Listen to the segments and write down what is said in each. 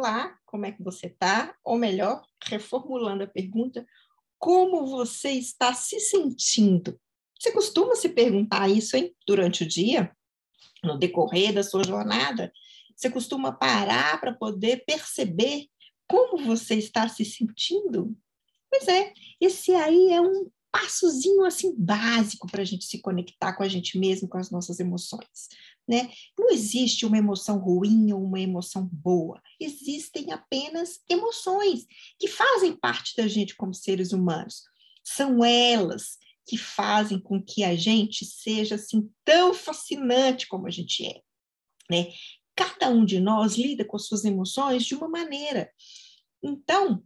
Olá, como é que você está? Ou melhor, reformulando a pergunta, como você está se sentindo? Você costuma se perguntar isso, hein, durante o dia, no decorrer da sua jornada? Você costuma parar para poder perceber como você está se sentindo? Pois é, esse aí é um passozinho assim básico para a gente se conectar com a gente mesmo, com as nossas emoções. Né? Não existe uma emoção ruim ou uma emoção boa. Existem apenas emoções que fazem parte da gente como seres humanos. São elas que fazem com que a gente seja assim tão fascinante como a gente é, né? Cada um de nós lida com as suas emoções de uma maneira. Então,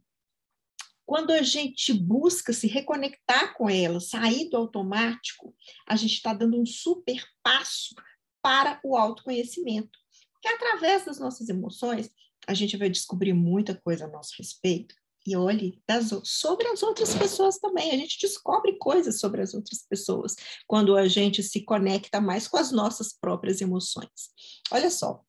quando a gente busca se reconectar com elas, sair do automático, a gente está dando um super passo para o autoconhecimento. Porque através das nossas emoções, a gente vai descobrir muita coisa a nosso respeito. E olhe das, sobre as outras pessoas também. A gente descobre coisas sobre as outras pessoas quando a gente se conecta mais com as nossas próprias emoções. Olha só.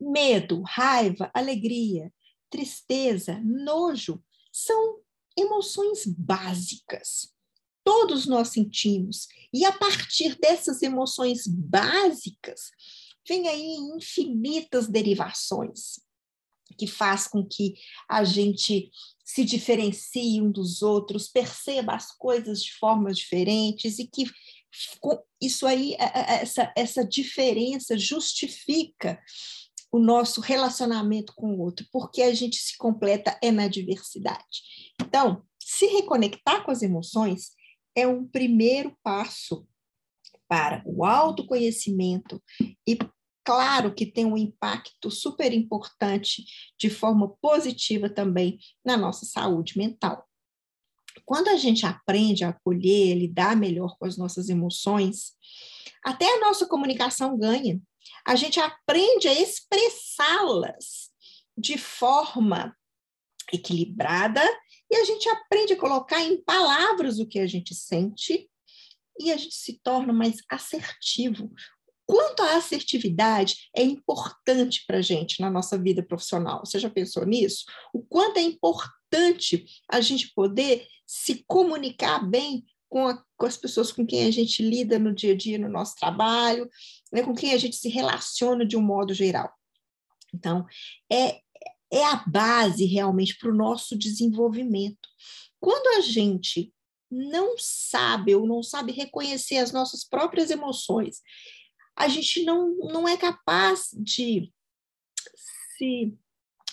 Medo, raiva, alegria, tristeza, nojo são emoções básicas todos nós sentimos. E a partir dessas emoções básicas, vem aí infinitas derivações que faz com que a gente se diferencie um dos outros, perceba as coisas de formas diferentes e que isso aí, essa, essa diferença justifica o nosso relacionamento com o outro, porque a gente se completa é na diversidade. Então, se reconectar com as emoções é um primeiro passo para o autoconhecimento e claro que tem um impacto super importante de forma positiva também na nossa saúde mental. Quando a gente aprende a acolher, lidar melhor com as nossas emoções, até a nossa comunicação ganha. A gente aprende a expressá-las de forma equilibrada e a gente aprende a colocar em palavras o que a gente sente e a gente se torna mais assertivo. Quanto a assertividade é importante para a gente na nossa vida profissional? Você já pensou nisso? O quanto é importante a gente poder se comunicar bem com, a, com, as pessoas com quem a gente lida no dia a dia, no nosso trabalho, né, com quem a gente se relaciona de um modo geral. Então, é, é a base realmente para o nosso desenvolvimento. Quando a gente não sabe ou não sabe reconhecer as nossas próprias emoções, a gente não, não é capaz de se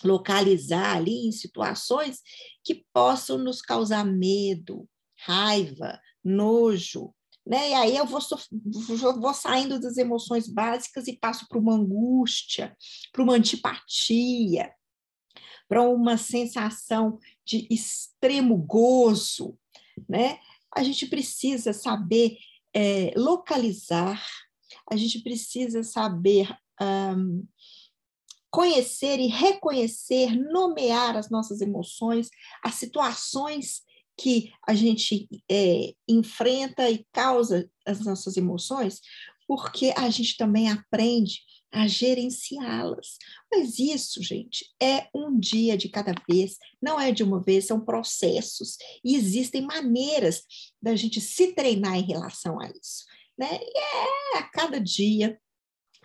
localizar ali em situações que possam nos causar medo, raiva, nojo, né? E aí eu vou, vou saindo das emoções básicas e passo para uma angústia, para uma antipatia, para uma sensação de extremo gozo, né? A gente precisa saber é, localizar, a gente precisa saber um, conhecer e reconhecer, nomear as nossas emoções, as situações que a gente é, enfrenta e causa as nossas emoções, porque a gente também aprende a gerenciá-las. Mas isso, gente, é um dia de cada vez, não é de uma vez, são processos. E existem maneiras da gente se treinar em relação a isso. Né? E é a cada dia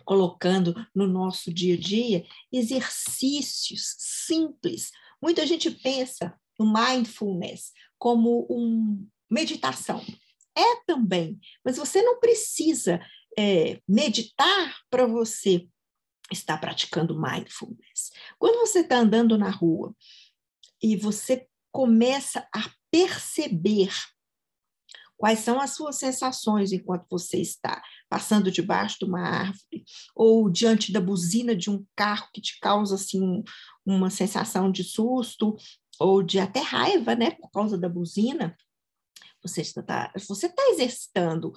colocando no nosso dia a dia exercícios simples. Muita gente pensa no mindfulness como um meditação. É também, mas você não precisa é, meditar para você estar praticando mindfulness. Quando você está andando na rua e você começa a perceber quais são as suas sensações enquanto você está passando debaixo de uma árvore ou diante da buzina de um carro que te causa assim uma sensação de susto ou de até raiva, né, por causa da buzina, você está, você está exercitando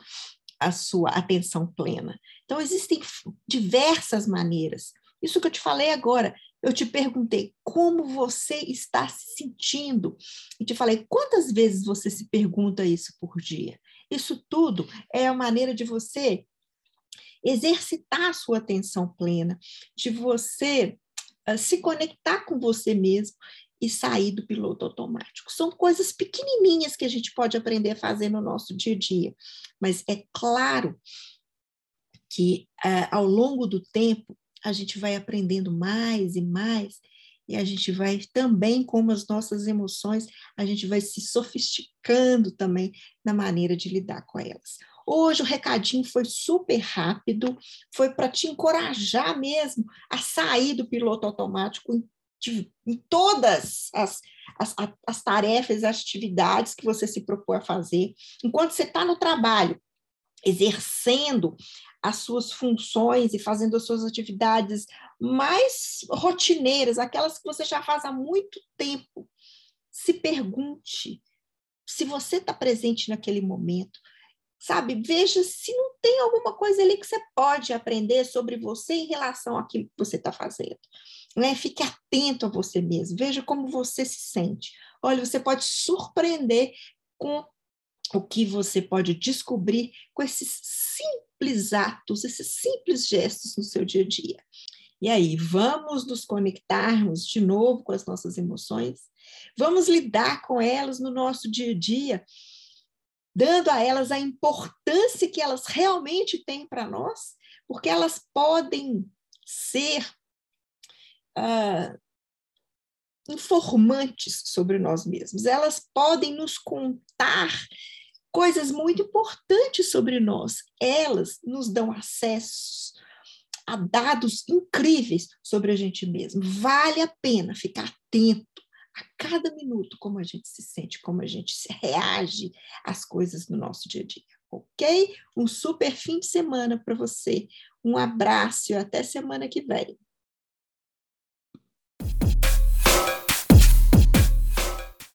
a sua atenção plena. Então, existem diversas maneiras. Isso que eu te falei agora, eu te perguntei como você está se sentindo. E te falei quantas vezes você se pergunta isso por dia. Isso tudo é a maneira de você exercitar a sua atenção plena, de você uh, se conectar com você mesmo e sair do piloto automático. São coisas pequenininhas que a gente pode aprender a fazer no nosso dia a dia, mas é claro que uh, ao longo do tempo a gente vai aprendendo mais e mais e a gente vai também, como as nossas emoções, a gente vai se sofisticando também na maneira de lidar com elas. Hoje o recadinho foi super rápido, foi para te encorajar mesmo a sair do piloto automático em, em todas as, as, as tarefas, as atividades que você se propõe a fazer. Enquanto você está no trabalho, exercendo as suas funções e fazendo as suas atividades mais rotineiras, aquelas que você já faz há muito tempo, se pergunte se você está presente naquele momento, sabe? Veja se não tem alguma coisa ali que você pode aprender sobre você em relação àquilo que você está fazendo. Né? Fique atento a você mesmo, veja como você se sente. Olha, você pode surpreender com o que você pode descobrir com esses simples atos, esses simples gestos no seu dia a dia. E aí, vamos nos conectarmos de novo com as nossas emoções? Vamos lidar com elas no nosso dia a dia, dando a elas a importância que elas realmente têm para nós, porque elas podem ser uh, informantes sobre nós mesmos, elas podem nos contar coisas muito importantes sobre nós. Elas nos dão acesso a dados incríveis sobre a gente mesmo. Vale a pena ficar atento a cada minuto como a gente se sente, como a gente se reage às coisas no nosso dia a dia. Ok? Um super fim de semana para você. Um abraço e até semana que vem.